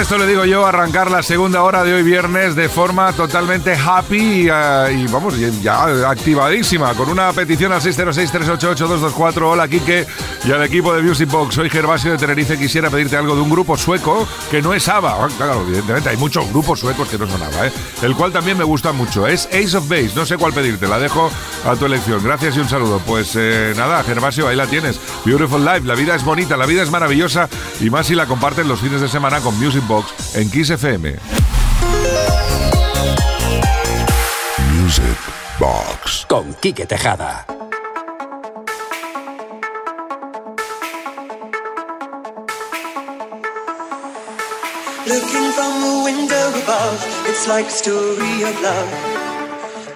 Esto le digo yo, arrancar la segunda hora de hoy viernes de forma totalmente happy eh, y, vamos, ya activadísima, con una petición al 606-388-224. Hola, Kike y al equipo de Music Box. Soy Gervasio de Tenerife. Quisiera pedirte algo de un grupo sueco que no es ABBA. Ah, claro, evidentemente, hay muchos grupos suecos que no son ABBA, ¿eh? El cual también me gusta mucho. Es Ace of Base. No sé cuál pedirte, la dejo a tu elección. Gracias y un saludo. Pues eh, nada, Gervasio, ahí la tienes. Beautiful Life. La vida es bonita, la vida es maravillosa y más si la comparten los fines de semana con Music Box en Kiss FM. Music Box con Quique Tejada. Looking from the window above, it's like a story of love.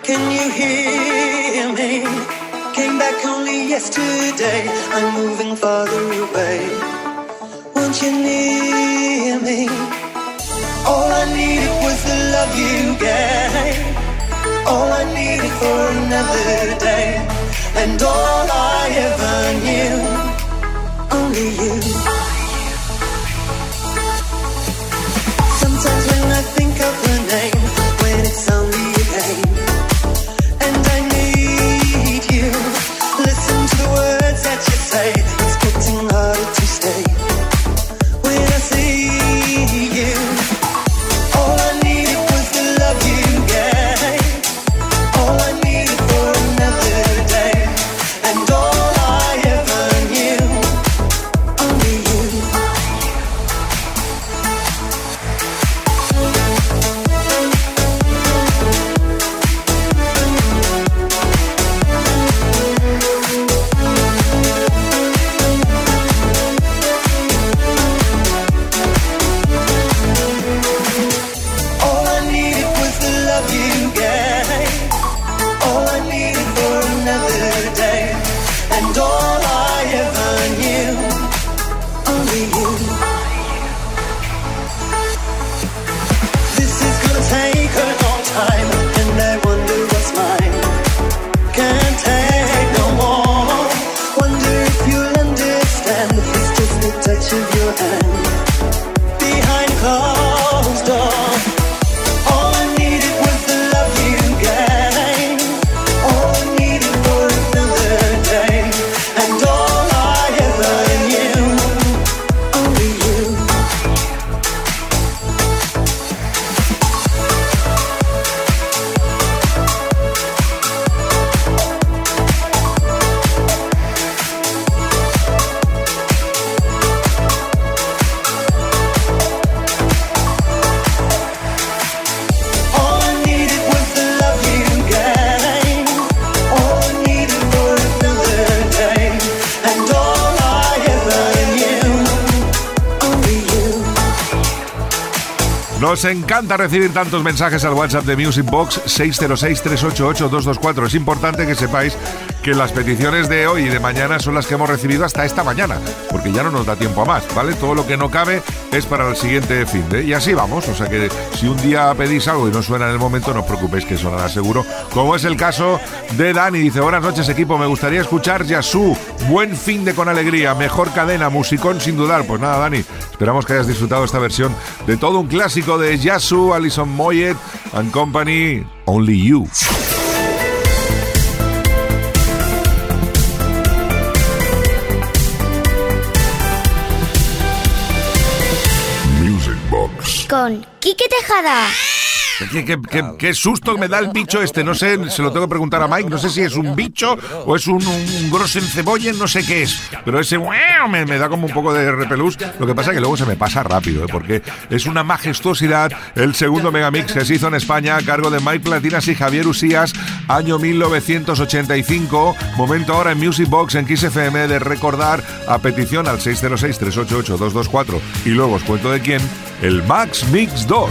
Can you hear me? Came back only yesterday, I'm moving farther away want you near me. All I needed was the love you gave. All I needed for another day. And all I ever knew, only you. Sometimes when I think of the name, encanta recibir tantos mensajes al WhatsApp de Music Box 606-388-224. Es importante que sepáis que las peticiones de hoy y de mañana son las que hemos recibido hasta esta mañana, porque ya no nos da tiempo a más, ¿vale? Todo lo que no cabe es para el siguiente fin de. Y así vamos, o sea que si un día pedís algo y no suena en el momento, no os preocupéis que sonará seguro, como es el caso de Dani. Dice, buenas noches equipo, me gustaría escuchar Yasu, buen fin de con alegría, mejor cadena, musicón sin dudar. Pues nada, Dani, esperamos que hayas disfrutado esta versión de todo un clásico de Yasu, Alison Moyet and Company, Only You. Music Box. con Quique Tejada. ¿Qué, qué- qué- susto me da el bicho este? No sé, se lo tengo que preguntar a Mike. No sé si es un bicho o es un, un grosso en cebolla, no sé qué es. Pero ese me, da como un poco de repelús. Lo que pasa es que luego se me pasa rápido, ¿eh? porque es una majestuosidad el segundo megamix que se hizo en España a cargo de Mike Platinas y Javier Usías, año 1985. Momento ahora en Music Box en Kiss FM de recordar a petición al 606-388-224. Y luego os cuento de quién, el Max Mix 2.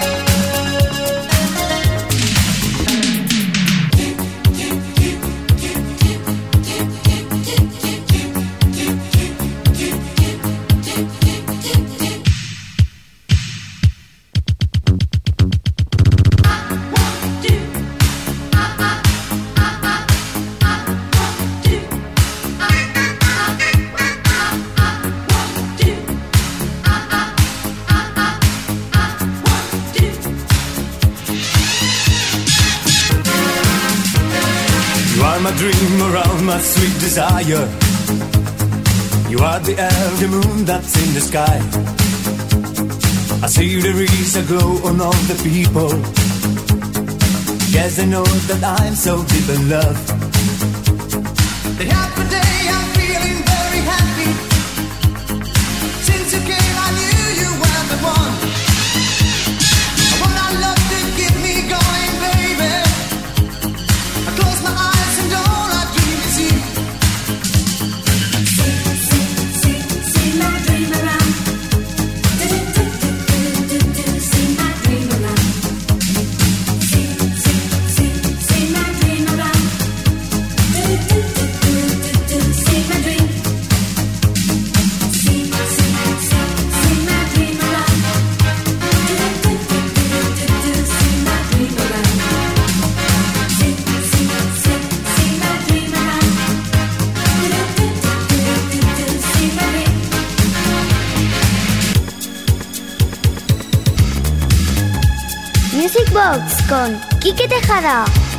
Dream around my sweet desire. You are the elder moon that's in the sky. I see there is a glow on all the people. Yes, I know that I'm so deep in love. Quique Tejada.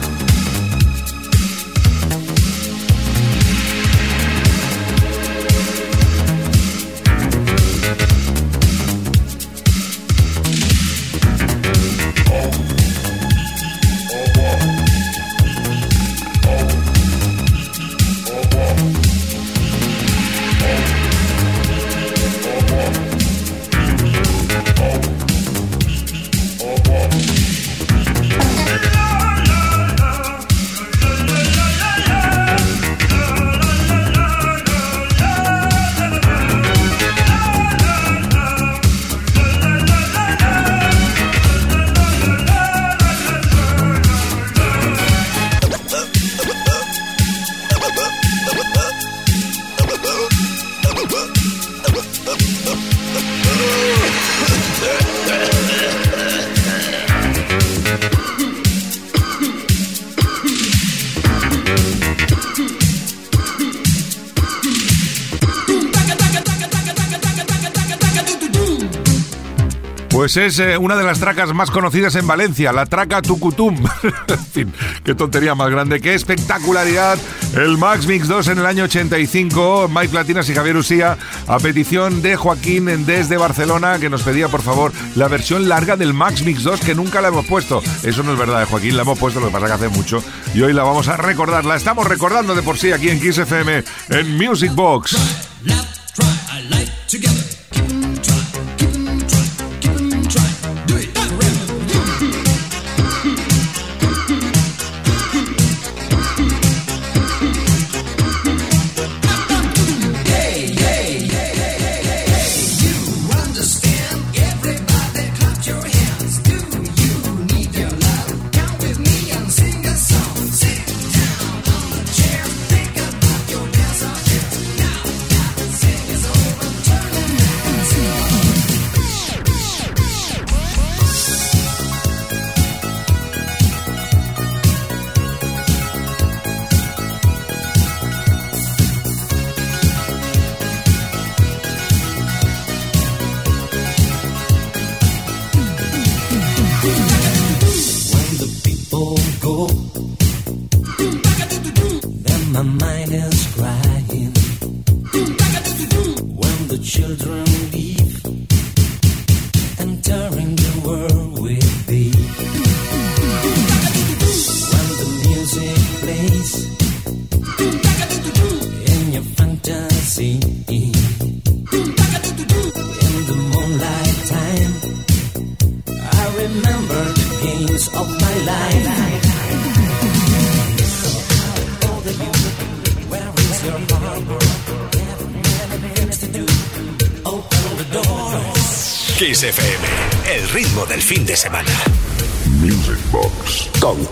Pues es eh, una de las tracas más conocidas en Valencia, la traca Tucutum. en fin, qué tontería más grande, qué espectacularidad. El Max Mix 2 en el año 85, Mike Platinas y Javier Usía, a petición de Joaquín desde Barcelona, que nos pedía por favor la versión larga del Max Mix 2, que nunca la hemos puesto. Eso no es verdad, eh, Joaquín, la hemos puesto, lo que pasa que hace mucho. Y hoy la vamos a recordar, la estamos recordando de por sí aquí en Kiss FM, en Music Box.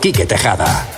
Quique Tejada.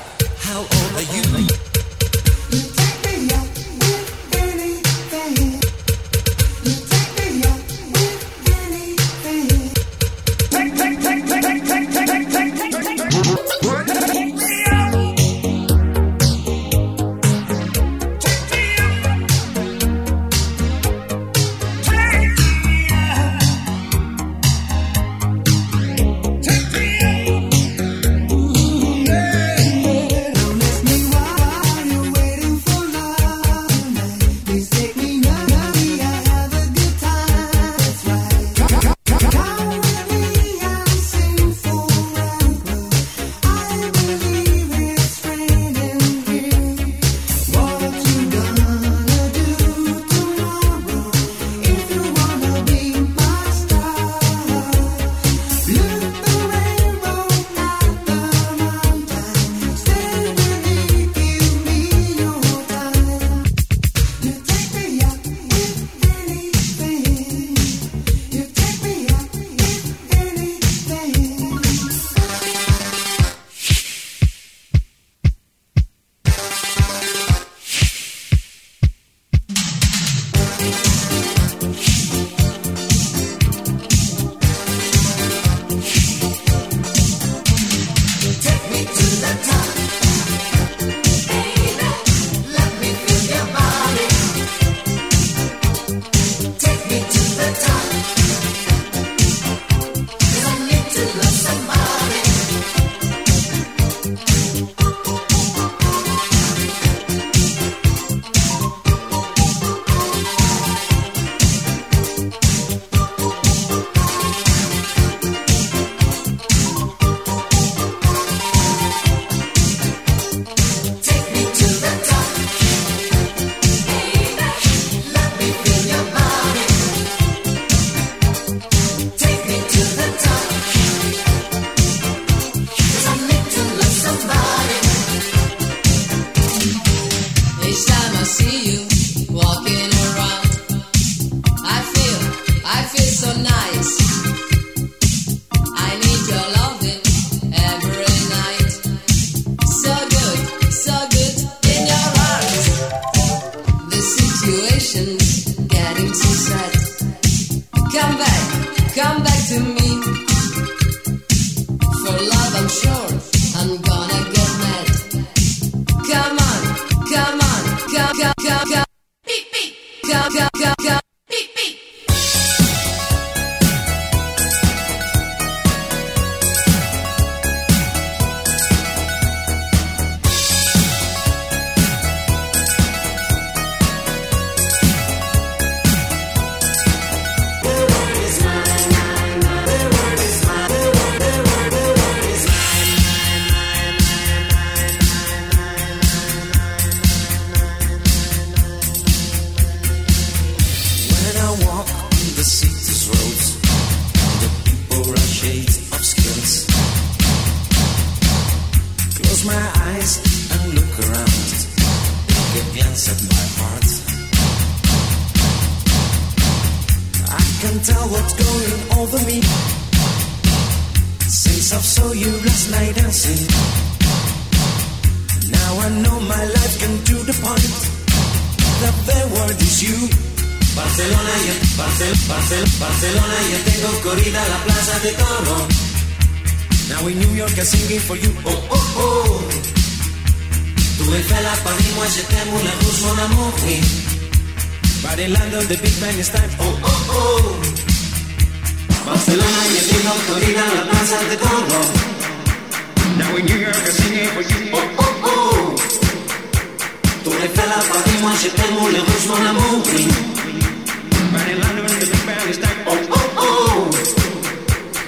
Can tell what's going over me. Since I saw you last night dancing. Now I know my life can do the point. The bad word is you. Barcelona, yo, Barcel, Barcel, Barcelona, yo tengo corrida la plaza de toro. Now in New York I'm singing for you. Oh, oh, oh. Tu es la Paris, moi je t'aime, la rouge, mon amour, oui. But in London the Big Bang time. Oh, oh, oh. Barcelona, yo tengo corrida la plaza de toro. Now in New York I'm for you. Oh, oh, oh. Tu es la Paris, moi je t'aime, les rouge, mon amour.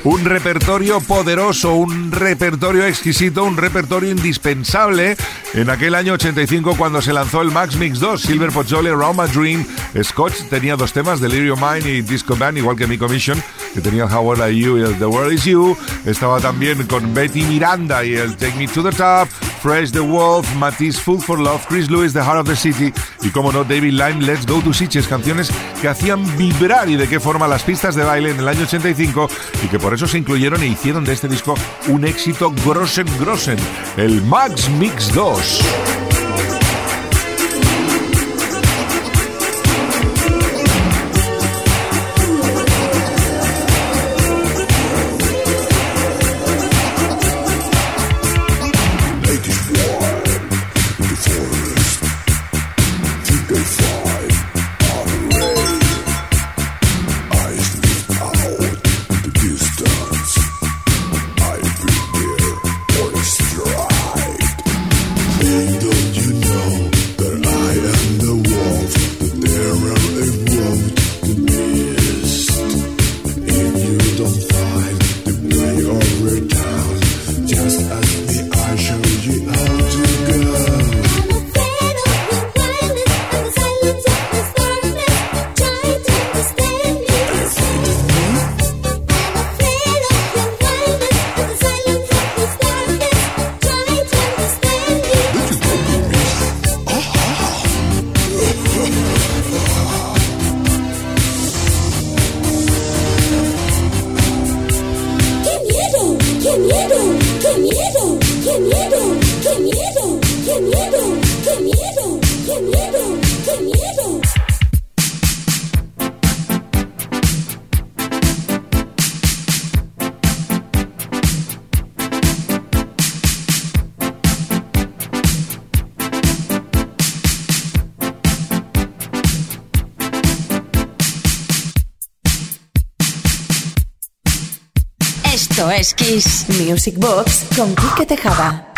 Un repertorio poderoso, un repertorio exquisito, un repertorio indispensable en aquel año 85 cuando se lanzó el Max Mix 2, Silver Pozzoli, Around My Dream. Scotch tenía dos temas, Delirium Mind y Disco Band, igual que mi commission, que tenía How Old Are You y el The World Is You. Estaba también con Betty Miranda y el Take Me to the Top, Fresh the Wolf, Matisse Food for Love, Chris Lewis, The Heart of the City y, como no, David Lime, Let's Go to Sitges, canciones que hacían vibrar y de qué forma las pistas de baile en el año 85 y que por eso se incluyeron e hicieron de este disco un éxito grossen grossen, el Max Mix 2. Es Music Box con Quique Tejada.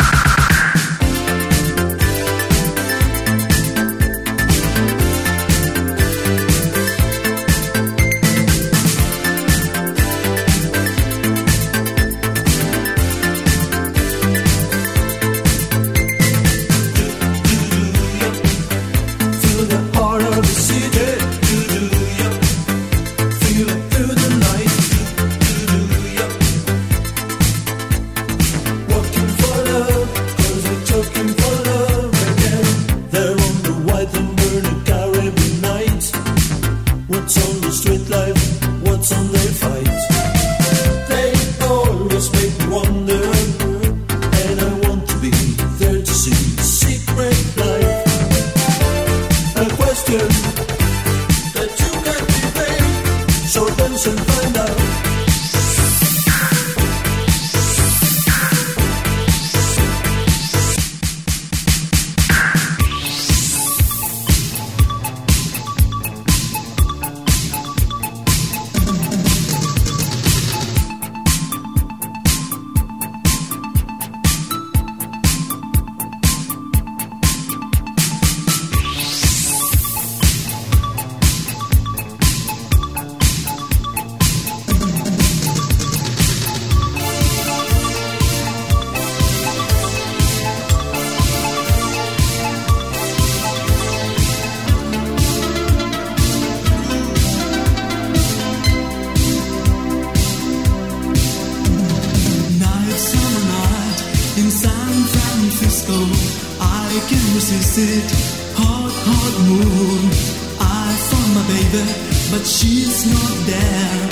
she's not there.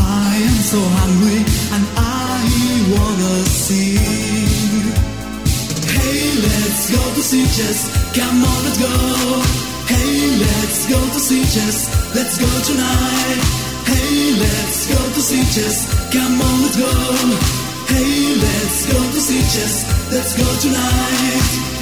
I am so hungry and I wanna see. Hey, let's go to see chess. Come on, let's go. Hey, let's go to see chess. Let's go tonight. Hey, let's go to see chess. Come on, let's go. Hey, let's go to see chess. Let's go tonight.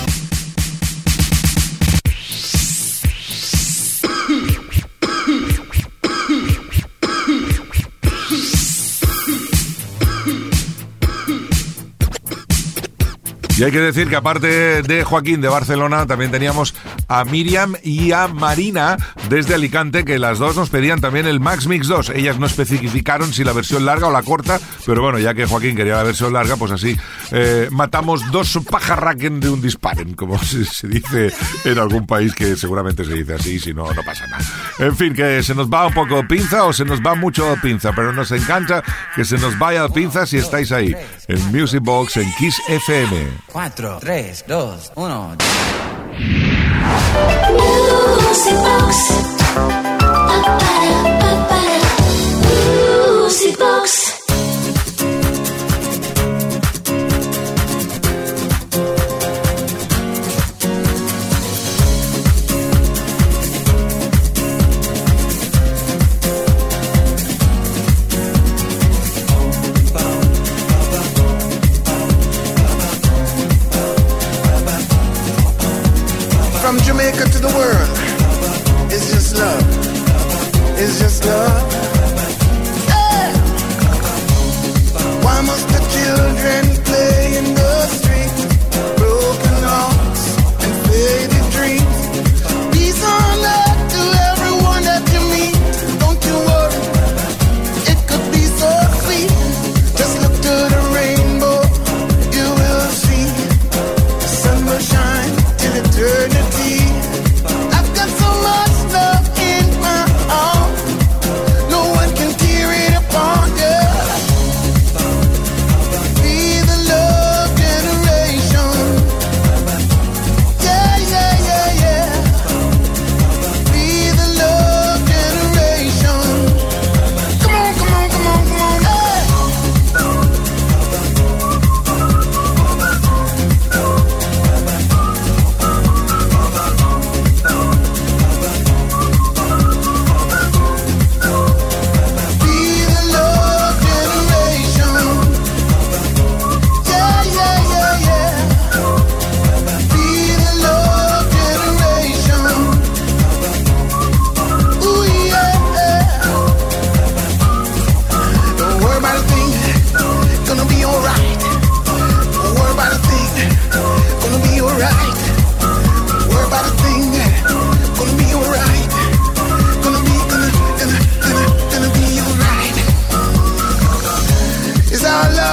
Y hay que decir que aparte de Joaquín de Barcelona, también teníamos a Miriam y a Marina desde Alicante, que las dos nos pedían también el Max Mix 2. Ellas no especificaron si la versión larga o la corta, pero bueno, ya que Joaquín quería la versión larga, pues así eh, matamos dos pajarraquen de un disparen, como se, dice en algún país que seguramente se dice así, si no, no pasa nada. En fin, que se nos va un poco pinza o se nos va mucho pinza, pero nos encanta que se nos vaya pinza si estáis ahí, en Music Box, en Kiss FM. 4, 3, 2, 1. Music Box. Music Box. From Jamaica to the world, it's just love. It's just love.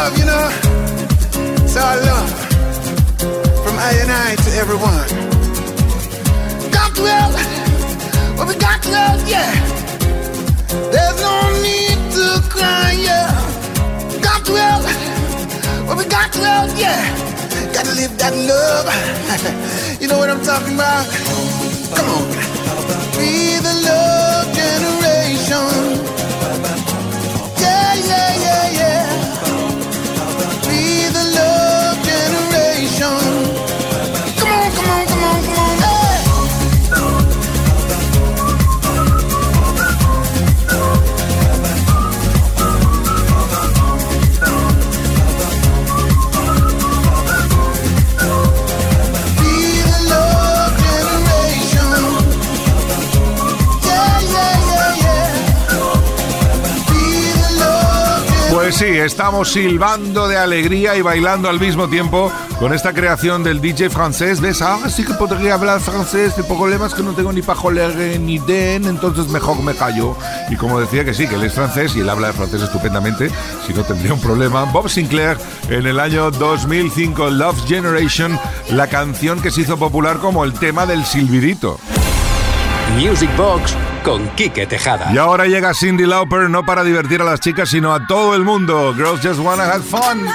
Love, you know. It's our love. From I and I to everyone. Got help. Well, we got help, yeah. There's no need to cry, yeah. Got help. Well, we got help, yeah. Gotta live that love. you know what I'm talking about? Come on. Be sí, estamos silbando de alegría y bailando al mismo tiempo con esta creación del DJ francés. ¿Ves? Ah, sí que podría hablar francés. El problema es que no tengo ni pajolere ni den, entonces mejor me callo. Y como decía que sí, que él es francés y él habla francés estupendamente, si no tendría un problema. Bob Sinclair en el año 2005, Love Generation, la canción que se hizo popular como el tema del silbidito. Music Box con Quique Tejada. Y ahora llega Cindy Lauper no para divertir a las chicas, sino a todo el mundo. Girls just wanna have fun.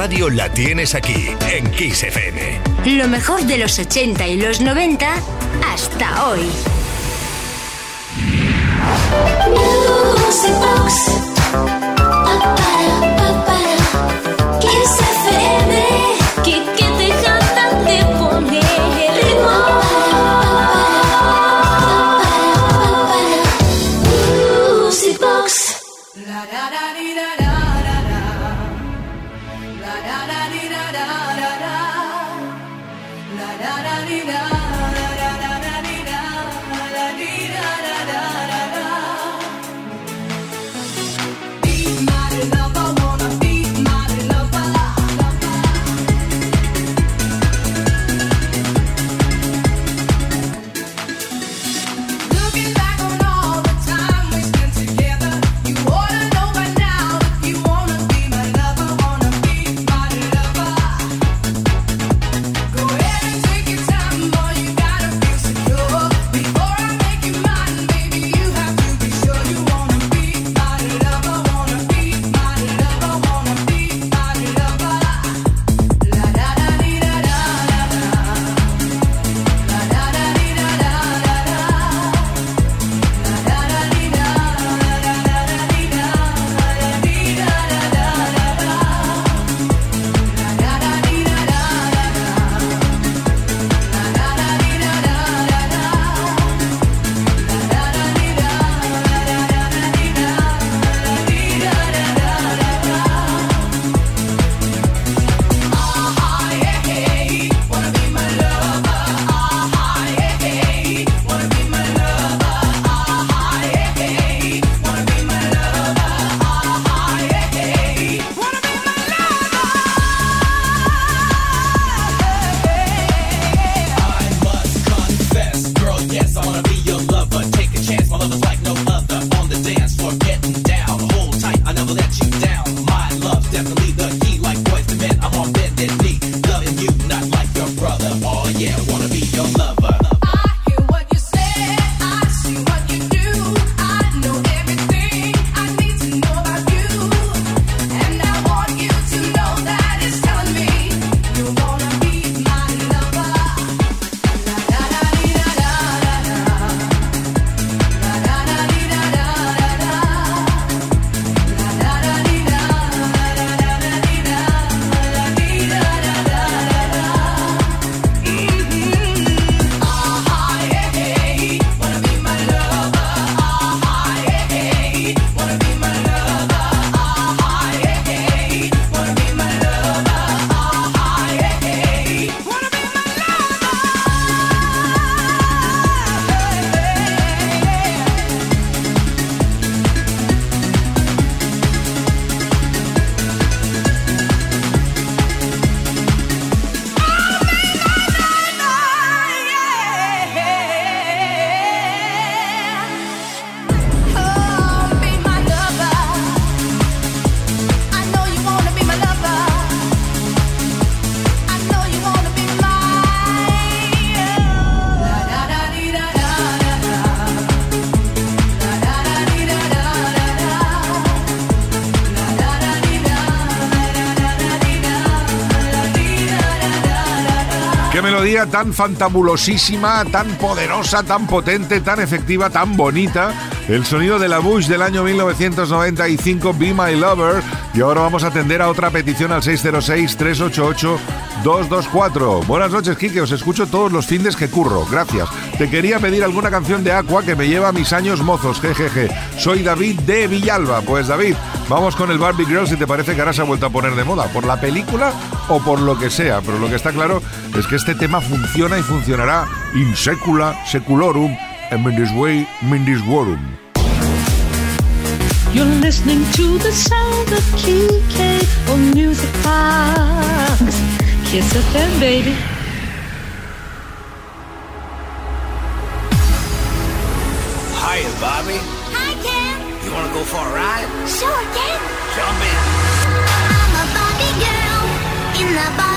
Radio la tienes aquí, en Kiss FM. Lo mejor de los 80 y los 90 hasta hoy. Music Box. Kiss FM. Tan fantabulosísima, tan poderosa, tan potente, tan efectiva, tan bonita. El sonido de la Bush del año 1995, Be My Lover. Y ahora vamos a atender a otra petición al 606-388-224. Buenas noches, Kike. Os escucho todos los fines que curro. Gracias. Te quería pedir alguna canción de Aqua que me lleva a mis años mozos. Jejeje. Soy David de Villalba. Pues David, vamos con el Barbie Girl si te parece que ahora se ha vuelto a poner de moda. ¿Por la película o por lo que sea? Pero lo que está claro es que este tema funciona y funcionará in secula seculorum and in this way of Kike on Music Box. Kiss FM, baby. Hiya, Bobby. Hi, Ken. You wanna go for a ride? Sure, Ken. Jump in. I'm a Barbie girl in the Barbie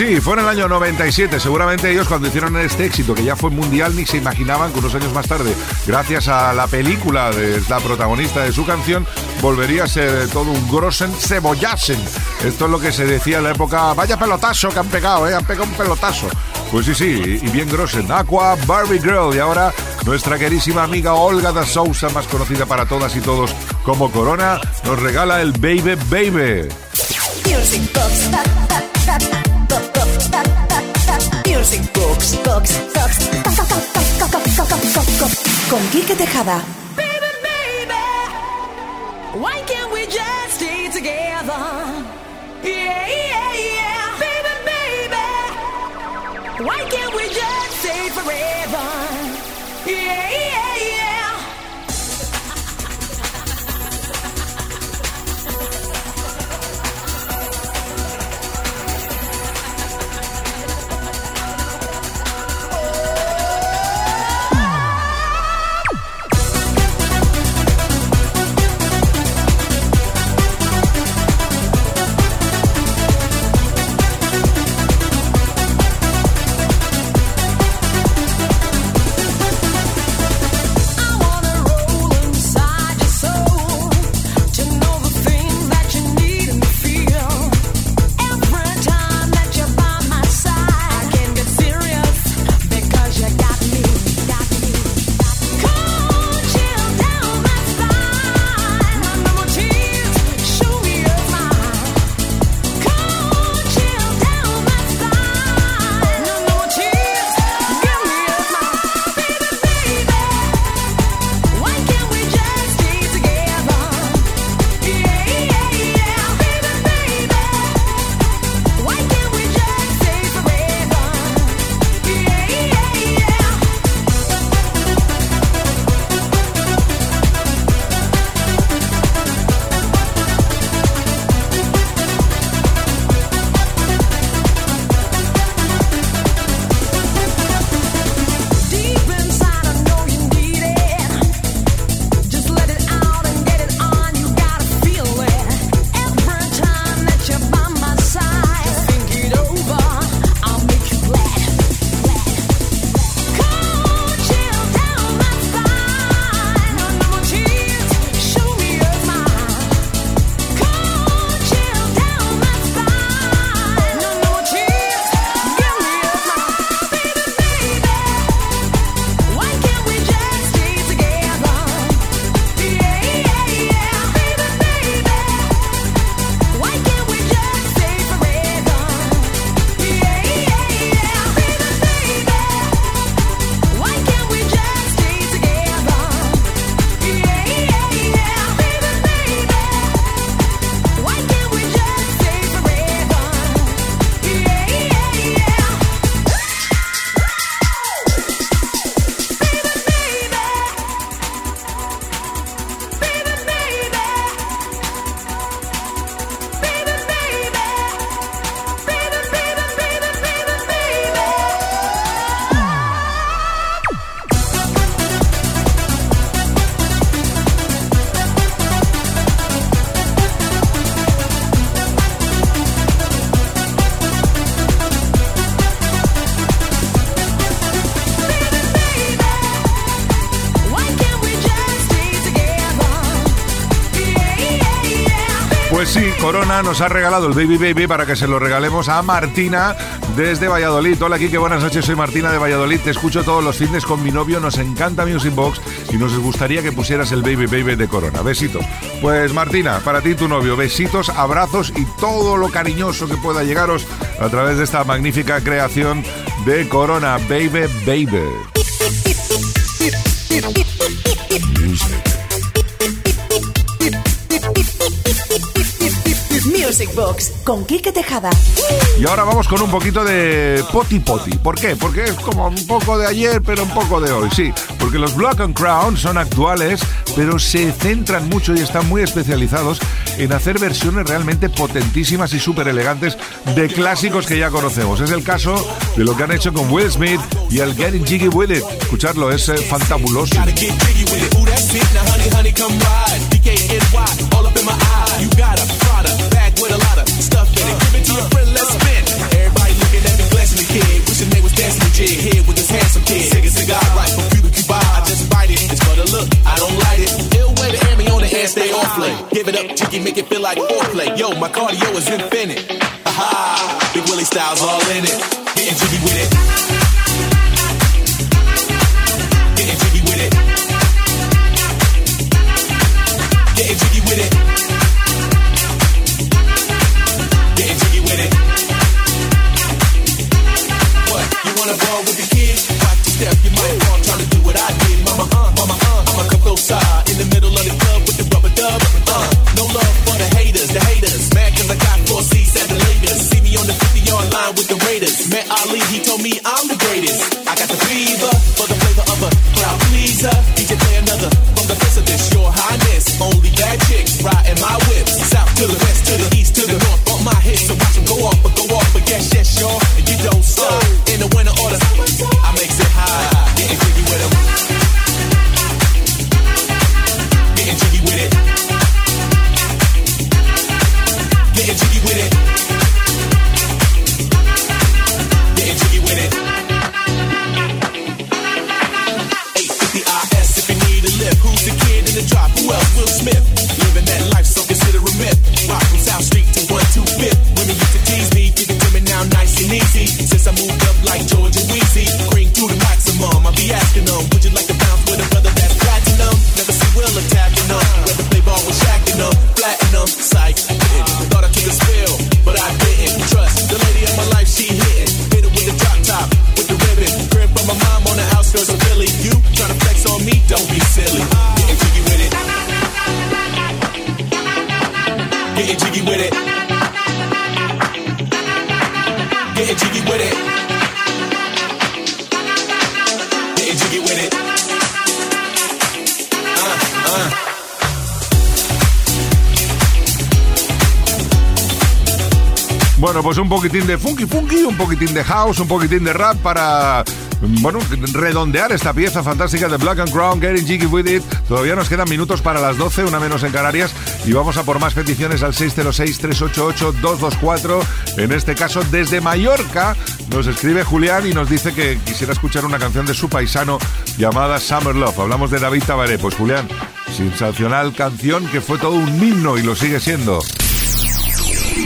sí, fue en el año 97. Seguramente ellos cuando hicieron este éxito, que ya fue mundial, ni se imaginaban que unos años más tarde, gracias a la película de la protagonista de su canción, volvería a ser todo un grossen cebollasen. Esto es lo que se decía en la época, vaya pelotazo que han pegado, ¿eh? Han pegado un pelotazo. Pues sí, sí, y bien grossen. Aqua Barbie Girl. Y ahora nuestra querísima amiga Olga da Sousa, más conocida para todas y todos como Corona, nos regala el Baby Baby. Music Box. Box. Box. Con Quique Tejada. Why can't we just stay together? Yeah, yeah, yeah. Baby, baby. Why can't we just stay forever? Yeah, yeah, yeah. Nos ha regalado el Baby Baby para que se lo regalemos a Martina desde Valladolid. Hola, Kike, buenas noches. Soy Martina de Valladolid. Te escucho todos los fines con mi novio. Nos encanta Music Box y nos gustaría que pusieras el Baby Baby de Corona. Besitos. Pues Martina, para ti y tu novio, besitos, abrazos y todo lo cariñoso que pueda llegaros a través de esta magnífica creación de Corona Baby Baby. Box con Quique Tejada. Y ahora vamos con un poquito de poti poti. ¿Por qué? Porque es como un poco de ayer, pero un poco de hoy. Sí, porque los Block and Crown son actuales, pero se centran mucho y están muy especializados en hacer versiones realmente potentísimas y súper elegantes de clásicos que ya conocemos. Es el caso de lo que han hecho con Will Smith y el Getting Jiggy With It. Escuchadlo, es eh, fantabuloso. to friend, let's spin. Everybody looking at me, the kid. Wishing they was dancing here with this handsome kid. I just bite it. It's look, I don't like it. Me on the stay off late. Give it up, chicky, make it feel like foreplay. Yo, my cardio is infinite. Aha, Big Willie Styles all in it. Getting jiggy with it. poquitín de funky funky, un poquitín de house, un poquitín de rap para bueno, redondear esta pieza fantástica de Black and Crown, Getting Jiggy With It. Todavía nos quedan minutos para las 12, una menos en Canarias, y vamos a por más peticiones al 606-388-224. En este caso, desde Mallorca, nos escribe Julián y nos dice que quisiera escuchar una canción de su paisano llamada Summer Love. Hablamos de David Tabaré. Pues Julián, sensacional canción que fue todo un himno y lo sigue siendo.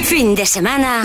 Fin de semana.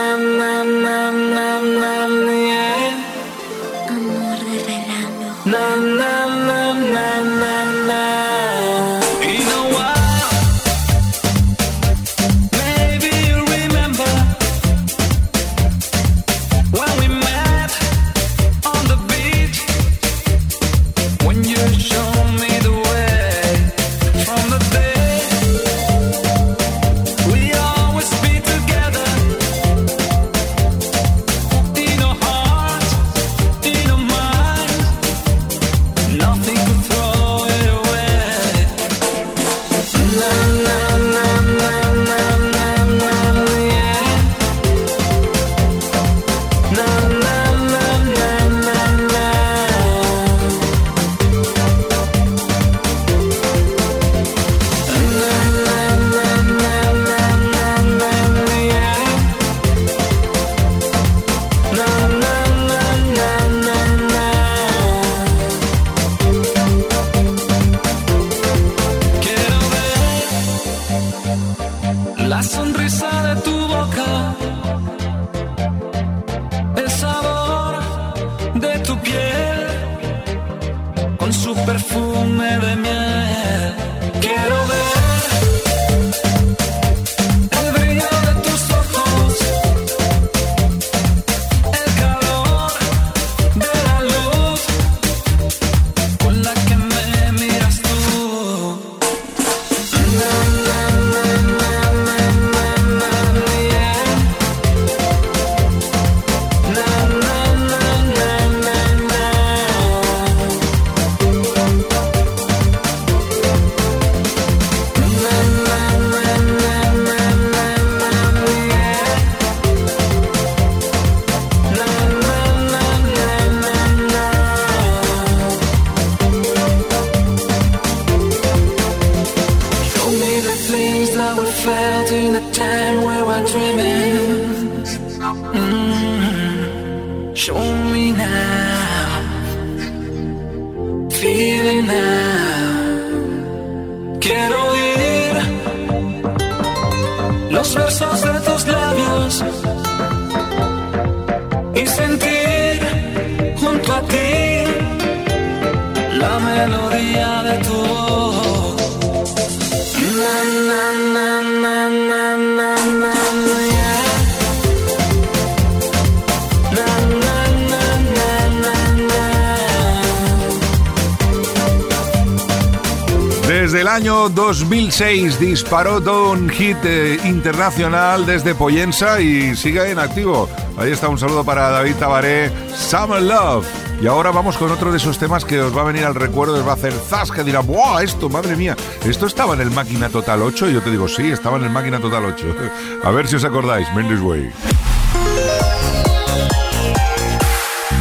2006 disparó todo un hit eh, internacional desde Poyensa y sigue en activo. Ahí está un saludo para David Tabaré, Summer Love. Y ahora vamos con otro de esos temas que os va a venir al recuerdo, os va a hacer zasca, dirá, ¡buah! Esto, madre mía, esto estaba en el Máquina Total 8. Y yo te digo, sí, estaba en el Máquina Total 8. A ver si os acordáis, Mendes Way.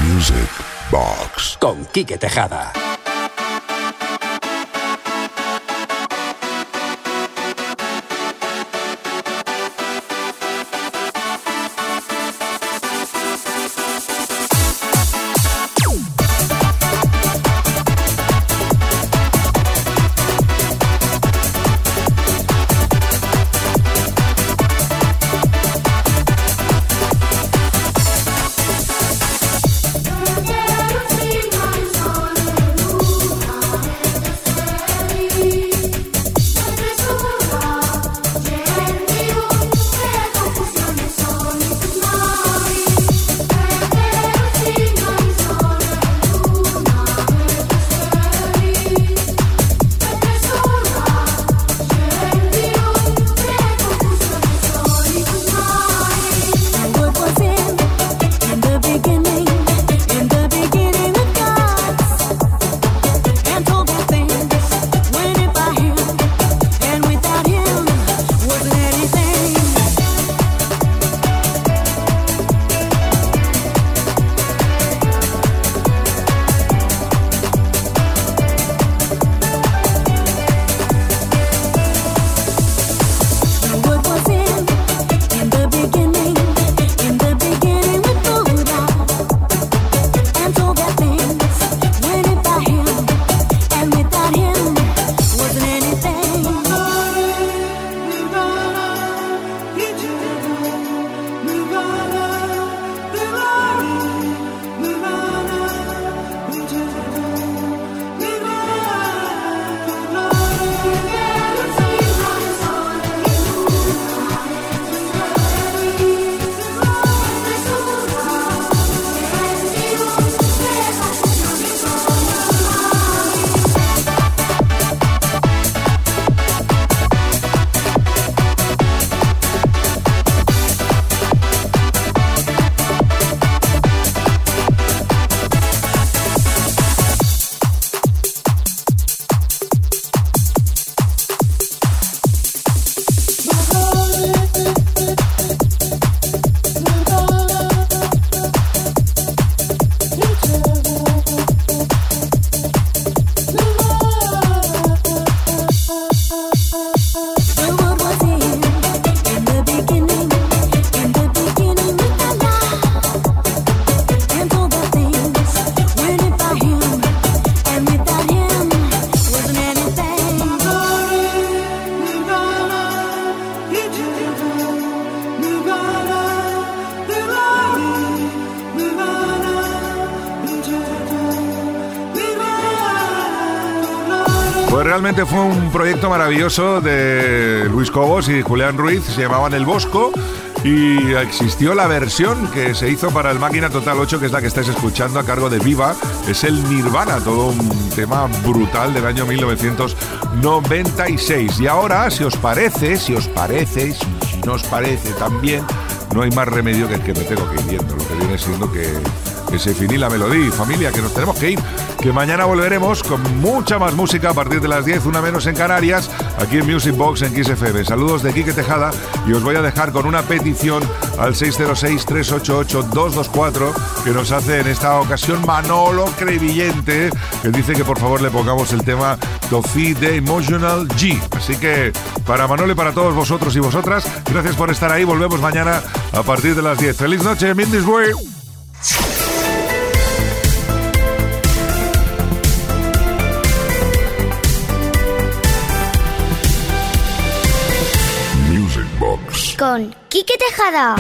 Music Box. Con Quique Tejada. Proyecto maravilloso de Luis Cobos y Julián Ruiz, se llamaban El Bosco y existió la versión que se hizo para el Máquina Total 8, que es la que estáis escuchando a cargo de Viva, es el Nirvana, todo un tema brutal del año 1996. Y ahora, si os parece, si os parece, si, si no os parece también, no hay más remedio que el que me tengo que ir viendo, lo que viene siendo que, que se finí la melodía. Familia, que nos tenemos que ir, que mañana volveremos con mucha más música a partir de las 10, una menos en Canarias, aquí en Music Box en Kiss FM. Saludos de Quique Tejada y os voy a dejar con una petición al 606-388-224 que nos hace en esta ocasión Manolo Crevillente, que dice que por favor le pongamos el tema Tofi de Emotional G. Así que para Manolo y para todos vosotros y vosotras, gracias por estar ahí. Volvemos mañana a partir de las 10. ¡Feliz noche, Mindis Way! Con Quique Tejada.